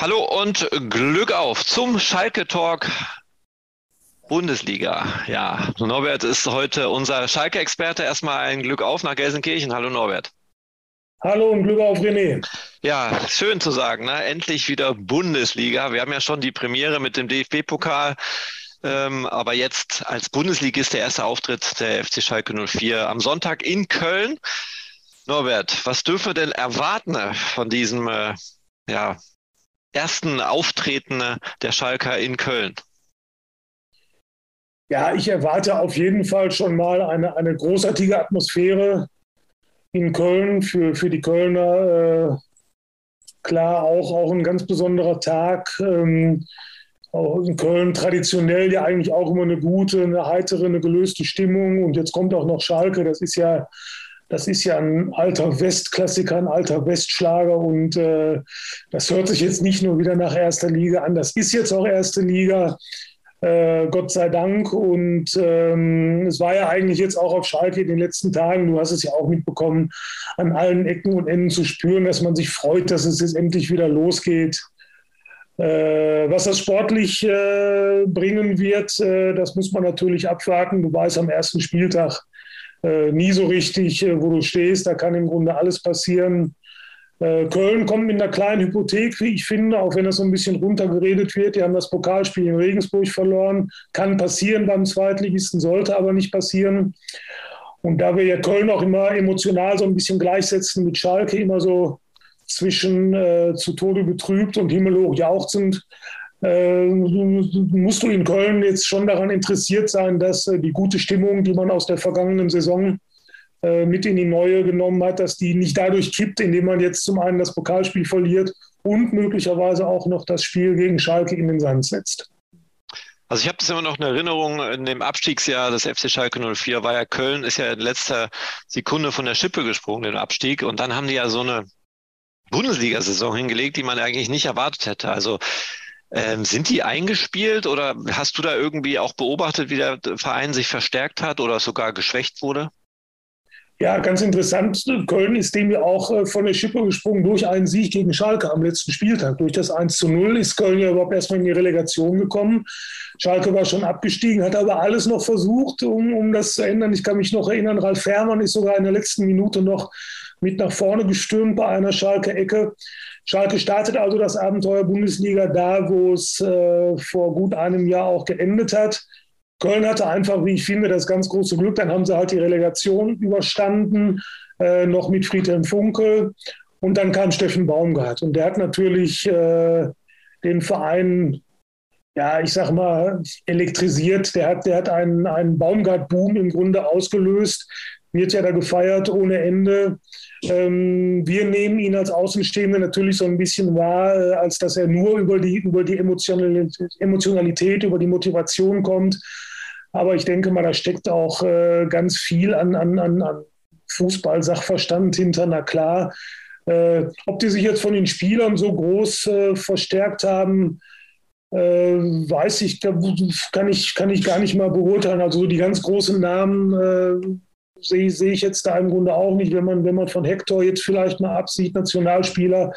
Hallo und Glück auf zum Schalke Talk Bundesliga. Ja, Norbert ist heute unser Schalke-Experte. Erstmal ein Glück auf nach Gelsenkirchen. Hallo Norbert. Hallo und Glück auf René. Ja, schön zu sagen, ne? endlich wieder Bundesliga. Wir haben ja schon die Premiere mit dem DFB-Pokal. Ähm, aber jetzt als Bundesligist der erste Auftritt der FC Schalke 04 am Sonntag in Köln. Norbert, was dürfen wir denn erwarten von diesem äh, ja, ersten Auftreten der Schalker in Köln? Ja, ich erwarte auf jeden Fall schon mal eine, eine großartige Atmosphäre in Köln für, für die Kölner. Äh, klar, auch, auch ein ganz besonderer Tag. Ähm, auch in Köln traditionell ja eigentlich auch immer eine gute, eine heitere, eine gelöste Stimmung. Und jetzt kommt auch noch Schalke. Das ist ja das ist ja ein alter Westklassiker, ein alter Westschlager und äh, das hört sich jetzt nicht nur wieder nach erster Liga an, das ist jetzt auch erste Liga. Äh, Gott sei Dank. Und ähm, es war ja eigentlich jetzt auch auf Schalke in den letzten Tagen, du hast es ja auch mitbekommen, an allen Ecken und Enden zu spüren, dass man sich freut, dass es jetzt endlich wieder losgeht. Äh, was das sportlich äh, bringen wird, äh, das muss man natürlich abwarten. Du weißt am ersten Spieltag, äh, nie so richtig, äh, wo du stehst. Da kann im Grunde alles passieren. Äh, Köln kommt mit einer kleinen Hypothek, wie ich finde, auch wenn das so ein bisschen runtergeredet wird. Die haben das Pokalspiel in Regensburg verloren. Kann passieren beim Zweitligisten, sollte aber nicht passieren. Und da wir ja Köln auch immer emotional so ein bisschen gleichsetzen mit Schalke, immer so zwischen äh, zu Tode betrübt und himmelhoch jauchzend, äh, musst du in Köln jetzt schon daran interessiert sein, dass äh, die gute Stimmung, die man aus der vergangenen Saison äh, mit in die neue genommen hat, dass die nicht dadurch kippt, indem man jetzt zum einen das Pokalspiel verliert und möglicherweise auch noch das Spiel gegen Schalke in den Sand setzt. Also ich habe das immer noch in Erinnerung, in dem Abstiegsjahr des FC Schalke 04 war ja Köln, ist ja in letzter Sekunde von der Schippe gesprungen, den Abstieg. Und dann haben die ja so eine Bundesliga-Saison hingelegt, die man eigentlich nicht erwartet hätte. Also ähm, sind die eingespielt oder hast du da irgendwie auch beobachtet, wie der Verein sich verstärkt hat oder sogar geschwächt wurde? Ja, ganz interessant. Köln ist dem ja auch äh, von der Schippe gesprungen durch einen Sieg gegen Schalke am letzten Spieltag. Durch das 1 zu 0 ist Köln ja überhaupt erstmal in die Relegation gekommen. Schalke war schon abgestiegen, hat aber alles noch versucht, um, um das zu ändern. Ich kann mich noch erinnern, Ralf Fährmann ist sogar in der letzten Minute noch mit nach vorne gestürmt bei einer Schalke-Ecke. Schalke startet also das Abenteuer Bundesliga da, wo es äh, vor gut einem Jahr auch geendet hat. Köln hatte einfach, wie ich finde, das ganz große Glück. Dann haben sie halt die Relegation überstanden, äh, noch mit Friedhelm Funke. Und dann kam Steffen Baumgart. Und der hat natürlich äh, den Verein, ja, ich sag mal, elektrisiert. Der hat, der hat einen, einen Baumgart-Boom im Grunde ausgelöst. Wird ja da gefeiert ohne Ende. Ähm, wir nehmen ihn als Außenstehende natürlich so ein bisschen wahr, äh, als dass er nur über die, über die Emotionalität, über die Motivation kommt. Aber ich denke mal, da steckt auch äh, ganz viel an, an, an, an Fußball-Sachverstand hinter. Na klar, äh, ob die sich jetzt von den Spielern so groß verstärkt haben, weiß ich, kann ich, kann ich gar nicht mal beurteilen. Also die ganz großen Namen sehe seh ich jetzt da im Grunde auch nicht, wenn man, wenn man von Hector jetzt vielleicht mal absieht, Nationalspieler.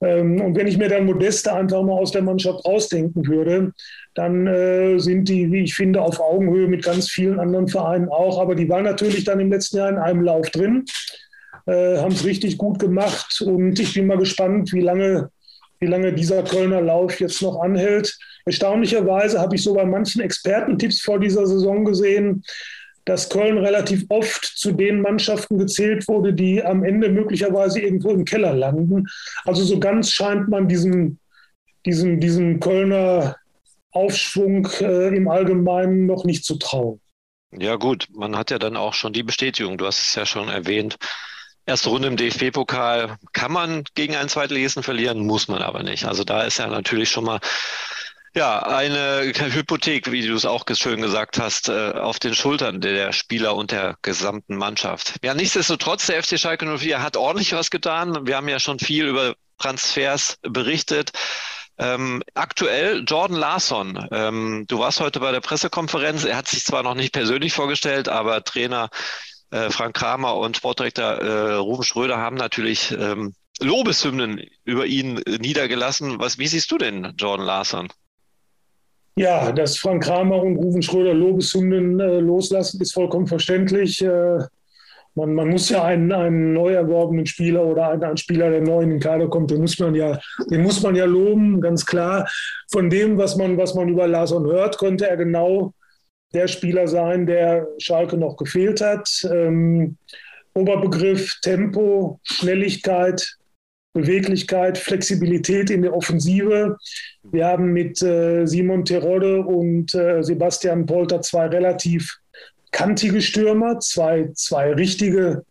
Ähm, und wenn ich mir dann Modeste einfach mal aus der Mannschaft rausdenken würde, dann äh, sind die, wie ich finde, auf Augenhöhe mit ganz vielen anderen Vereinen auch. Aber die waren natürlich dann im letzten Jahr in einem Lauf drin, äh, haben es richtig gut gemacht. Und ich bin mal gespannt, wie lange, wie lange dieser Kölner Lauf jetzt noch anhält. Erstaunlicherweise habe ich so bei manchen Expertentipps vor dieser Saison gesehen, dass Köln relativ oft zu den Mannschaften gezählt wurde, die am Ende möglicherweise irgendwo im Keller landen. Also so ganz scheint man diesen, diesen, diesen Kölner Aufschwung äh, im Allgemeinen noch nicht zu trauen. Ja gut, man hat ja dann auch schon die Bestätigung, du hast es ja schon erwähnt. Erste Runde im DFB-Pokal kann man gegen einen Zweitligisten verlieren, muss man aber nicht. Also da ist ja natürlich schon mal ja, eine Hypothek, wie du es auch schön gesagt hast, äh, auf den Schultern der Spieler und der gesamten Mannschaft. Ja, nichtsdestotrotz, der FC Schalke 04 hat ordentlich was getan. Wir haben ja schon viel über Transfers berichtet. Ähm, aktuell Jordan Larsson. Ähm, du warst heute bei der Pressekonferenz. Er hat sich zwar noch nicht persönlich vorgestellt, aber Trainer äh, Frank Kramer und Sportdirektor äh, Ruben Schröder haben natürlich ähm, Lobeshymnen über ihn niedergelassen. Was, wie siehst du denn Jordan Larson? Ja, dass Frank Kramer und Ruven Schröder Lobeshymnen äh, loslassen, ist vollkommen verständlich. Äh, man, man, muss ja einen, einen neu erworbenen Spieler oder einen, einen, Spieler, der neu in den Kader kommt, den muss man ja, den muss man ja loben, ganz klar. Von dem, was man, was man über Larson hört, könnte er genau der Spieler sein, der Schalke noch gefehlt hat. Ähm, Oberbegriff Tempo, Schnelligkeit, Beweglichkeit, Flexibilität in der Offensive. Wir haben mit äh, Simon Terodde und äh, Sebastian Polter zwei relativ kantige Stürmer, zwei, zwei richtige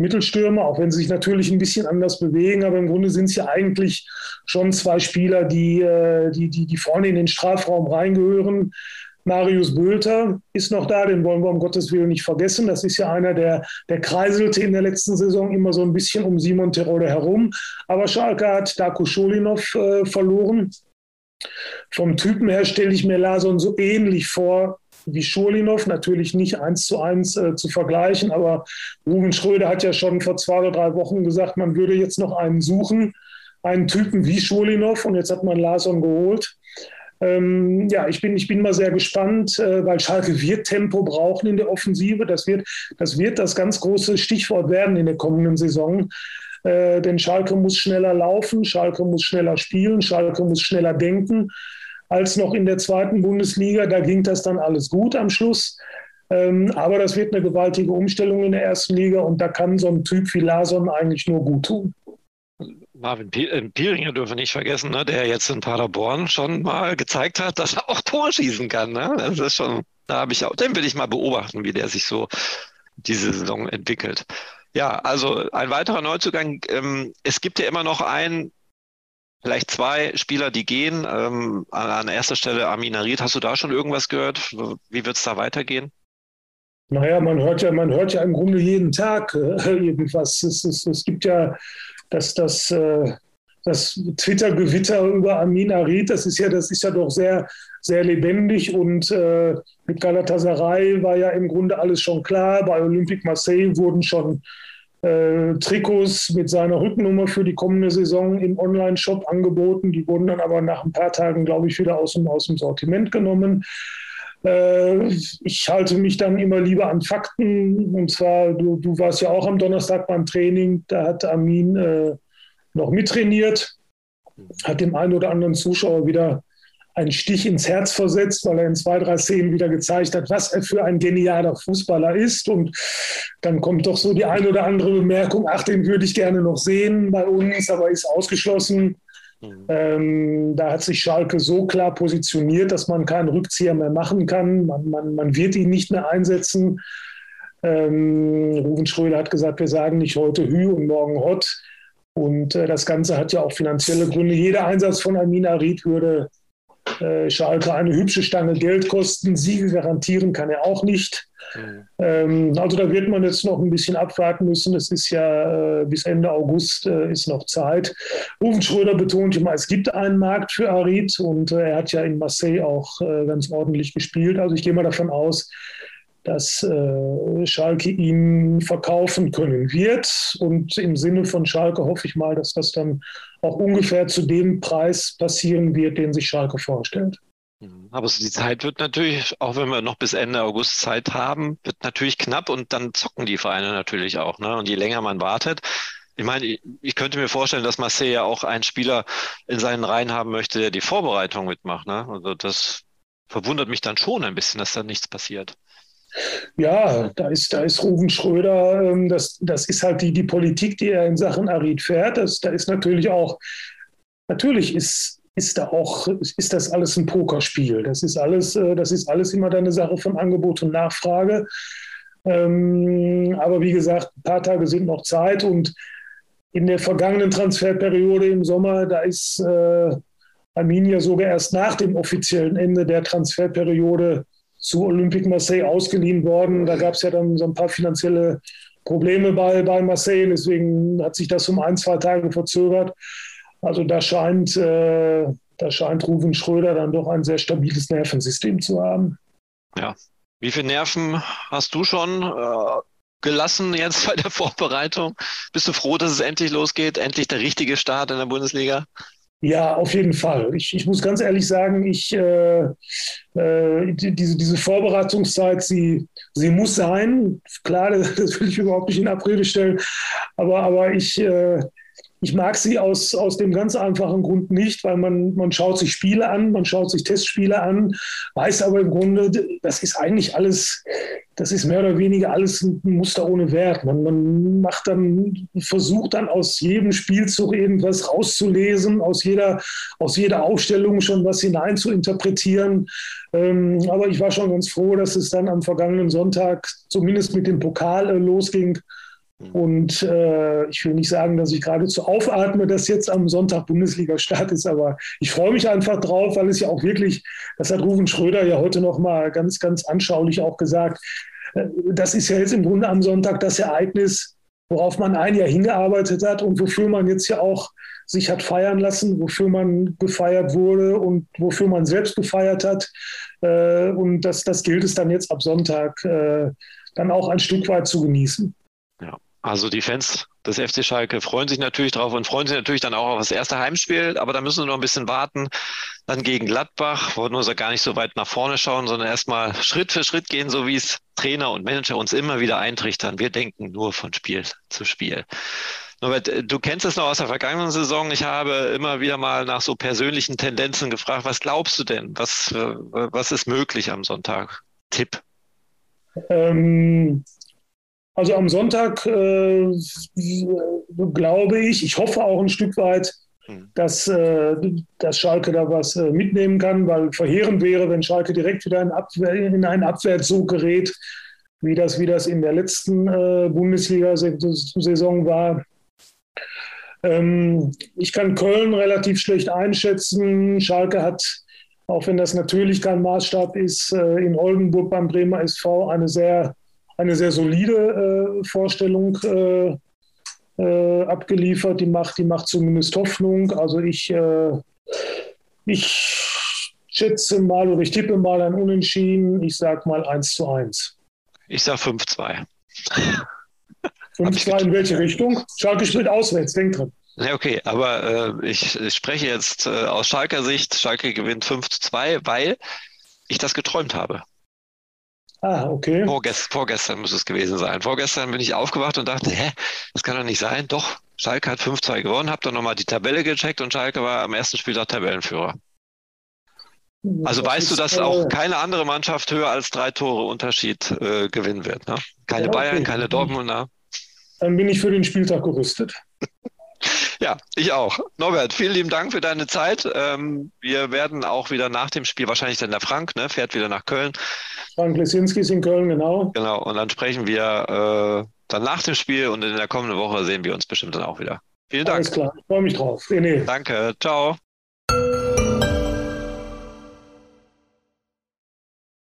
Mittelstürmer, auch wenn sie sich natürlich ein bisschen anders bewegen, aber im Grunde sind es ja eigentlich schon zwei Spieler, die, äh, die, die, die vorne in den Strafraum reingehören. Marius Bülter ist noch da, den wollen wir um Gottes Willen nicht vergessen. Das ist ja einer, der, der kreiselte in der letzten Saison immer so ein bisschen um Simon Terode herum. Aber Schalke hat Darko Scholinov äh, verloren. Vom Typen her stelle ich mir Lason so ähnlich vor wie Scholinov, natürlich nicht eins zu eins äh, zu vergleichen, aber Ruben Schröder hat ja schon vor zwei oder drei Wochen gesagt, man würde jetzt noch einen suchen, einen Typen wie Scholinov und jetzt hat man Lason geholt. Ähm, ja, ich bin, ich bin mal sehr gespannt, äh, weil Schalke wird Tempo brauchen in der Offensive. Das wird, das wird das ganz große Stichwort werden in der kommenden Saison. Äh, denn Schalke muss schneller laufen, Schalke muss schneller spielen, Schalke muss schneller denken als noch in der zweiten Bundesliga. Da ging das dann alles gut am Schluss. Ähm, aber das wird eine gewaltige Umstellung in der ersten Liga und da kann so ein Typ wie Lason eigentlich nur gut tun. Marvin äh, Pieringer dürfen wir nicht vergessen, ne, der jetzt in Paderborn schon mal gezeigt hat, dass er auch Tor schießen kann. Ne? Das ist schon, da habe ich auch, den will ich mal beobachten, wie der sich so diese Saison entwickelt. Ja, also ein weiterer Neuzugang. Ähm, es gibt ja immer noch einen, vielleicht zwei Spieler, die gehen. Ähm, an erster Stelle Amin Arid. Hast du da schon irgendwas gehört? Wie wird es da weitergehen? Naja, man hört ja, man hört ja im Grunde jeden Tag äh, irgendwas. Es, es, es gibt ja dass das, äh, das Twitter-Gewitter über Amin Arid, das ist ja, das ist ja doch sehr, sehr lebendig und äh, mit Galatasaray war ja im Grunde alles schon klar. Bei Olympique Marseille wurden schon äh, Trikots mit seiner Rückennummer für die kommende Saison im Online-Shop angeboten. Die wurden dann aber nach ein paar Tagen, glaube ich, wieder aus dem, aus dem Sortiment genommen. Äh, ich halte mich dann immer lieber an Fakten. Und zwar, du, du warst ja auch am Donnerstag beim Training, da hat Armin äh, noch mittrainiert, hat dem einen oder anderen Zuschauer wieder einen Stich ins Herz versetzt, weil er in zwei, drei Szenen wieder gezeigt hat, was er für ein genialer Fußballer ist. Und dann kommt doch so die eine oder andere Bemerkung, ach, den würde ich gerne noch sehen bei uns, aber ist ausgeschlossen. Mhm. Ähm, da hat sich Schalke so klar positioniert, dass man keinen Rückzieher mehr machen kann. Man, man, man wird ihn nicht mehr einsetzen. Ähm, Ruven Schröder hat gesagt, wir sagen nicht heute Hü und morgen Hot. Und äh, das Ganze hat ja auch finanzielle Gründe. Jeder Einsatz von Amina Ried würde Schalke eine hübsche Stange Geld kosten. Siege garantieren kann er auch nicht. Mhm. Ähm, also da wird man jetzt noch ein bisschen abwarten müssen. Es ist ja äh, bis Ende August äh, ist noch Zeit. Rufen Schröder betont immer, es gibt einen Markt für Arid und äh, er hat ja in Marseille auch äh, ganz ordentlich gespielt. Also ich gehe mal davon aus, dass äh, Schalke ihn verkaufen können wird. Und im Sinne von Schalke hoffe ich mal, dass das dann auch ungefähr zu dem Preis passieren wird, den sich Schalke vorstellt. Mhm. Aber die Zeit wird natürlich, auch wenn wir noch bis Ende August Zeit haben, wird natürlich knapp und dann zocken die Vereine natürlich auch. Ne? Und je länger man wartet, ich meine, ich könnte mir vorstellen, dass Marseille ja auch einen Spieler in seinen Reihen haben möchte, der die Vorbereitung mitmacht. Ne? Also das verwundert mich dann schon ein bisschen, dass da nichts passiert. Ja, da ist, da ist Ruven Schröder, ähm, das, das ist halt die, die Politik, die er in Sachen Arid fährt. Das, da ist natürlich auch, natürlich ist, ist da auch, ist das alles ein Pokerspiel. Das ist alles, äh, das ist alles immer eine Sache von Angebot und Nachfrage. Ähm, aber wie gesagt, ein paar Tage sind noch Zeit und in der vergangenen Transferperiode im Sommer, da ist äh, Arminia sogar erst nach dem offiziellen Ende der Transferperiode zu Olympique Marseille ausgeliehen worden. Da gab es ja dann so ein paar finanzielle Probleme bei, bei Marseille, deswegen hat sich das um ein, zwei Tage verzögert. Also da scheint, äh, da scheint Ruven Schröder dann doch ein sehr stabiles Nervensystem zu haben. Ja. Wie viele Nerven hast du schon? Äh, gelassen jetzt bei der Vorbereitung? Bist du froh, dass es endlich losgeht? Endlich der richtige Start in der Bundesliga? Ja, auf jeden Fall. Ich, ich muss ganz ehrlich sagen, ich, äh, äh, diese, diese Vorbereitungszeit, sie, sie muss sein. Klar, das, will ich überhaupt nicht in Abrede stellen. Aber, aber ich, äh, ich mag sie aus, aus dem ganz einfachen Grund nicht, weil man, man schaut sich Spiele an, man schaut sich Testspiele an, weiß aber im Grunde, das ist eigentlich alles, das ist mehr oder weniger alles ein Muster ohne Wert. Man, man macht dann, versucht dann aus jedem Spielzug irgendwas rauszulesen, aus jeder, aus jeder Aufstellung schon was hinein zu interpretieren. Ähm, aber ich war schon ganz froh, dass es dann am vergangenen Sonntag zumindest mit dem Pokal äh, losging. Und äh, ich will nicht sagen, dass ich geradezu aufatme, dass jetzt am Sonntag Bundesliga-Start ist, aber ich freue mich einfach drauf, weil es ja auch wirklich, das hat Rufen Schröder ja heute nochmal ganz, ganz anschaulich auch gesagt, äh, das ist ja jetzt im Grunde am Sonntag das Ereignis, worauf man ein Jahr hingearbeitet hat und wofür man jetzt ja auch sich hat feiern lassen, wofür man gefeiert wurde und wofür man selbst gefeiert hat. Äh, und das, das gilt es dann jetzt ab Sonntag äh, dann auch ein Stück weit zu genießen. Ja. Also die Fans des FC Schalke freuen sich natürlich drauf und freuen sich natürlich dann auch auf das erste Heimspiel, aber da müssen wir noch ein bisschen warten. Dann gegen Gladbach, wollen wir gar nicht so weit nach vorne schauen, sondern erstmal Schritt für Schritt gehen, so wie es Trainer und Manager uns immer wieder eintrichtern. Wir denken nur von Spiel zu Spiel. Norbert, du kennst es noch aus der vergangenen Saison. Ich habe immer wieder mal nach so persönlichen Tendenzen gefragt. Was glaubst du denn? Was, was ist möglich am Sonntag? Tipp. Ähm, also am Sonntag äh, glaube ich, ich hoffe auch ein Stück weit, hm. dass, äh, dass Schalke da was äh, mitnehmen kann, weil verheerend wäre, wenn Schalke direkt wieder in, Abwehr, in einen Abwärtszug gerät, wie das, wie das in der letzten äh, Bundesliga-Saison war. Ähm, ich kann Köln relativ schlecht einschätzen. Schalke hat, auch wenn das natürlich kein Maßstab ist, äh, in Oldenburg beim Bremer SV eine sehr eine sehr solide äh, Vorstellung äh, äh, abgeliefert. Die macht, die macht zumindest Hoffnung. Also ich, äh, ich schätze mal oder ich tippe mal ein Unentschieden. Ich sage mal 1 zu 1. Ich sage 5-2. 5-2 in welche Richtung? Schalke spielt auswärts, denk dran. Ja, okay, aber äh, ich, ich, spreche jetzt äh, aus Schalker Sicht. Schalke gewinnt 5 zu 2, weil ich das geträumt habe. Ah, okay. Vorgest, vorgestern muss es gewesen sein. Vorgestern bin ich aufgewacht und dachte, hä, das kann doch nicht sein. Doch, Schalke hat 5-2 gewonnen, hab dann nochmal die Tabelle gecheckt und Schalke war am ersten Spieltag Tabellenführer. Also das weißt du, dass äh, auch keine andere Mannschaft höher als drei Tore Unterschied äh, gewinnen wird. Ne? Keine ja, okay. Bayern, keine Dortmunder. Dann bin ich für den Spieltag gerüstet. Ja, ich auch. Norbert, vielen lieben Dank für deine Zeit. Ähm, wir werden auch wieder nach dem Spiel, wahrscheinlich dann der Frank, ne, fährt wieder nach Köln. Frank Lesinski ist in Köln, genau. Genau, und dann sprechen wir äh, dann nach dem Spiel und in der kommenden Woche sehen wir uns bestimmt dann auch wieder. Vielen Dank. Alles klar, ich freue mich drauf. René. Danke, ciao.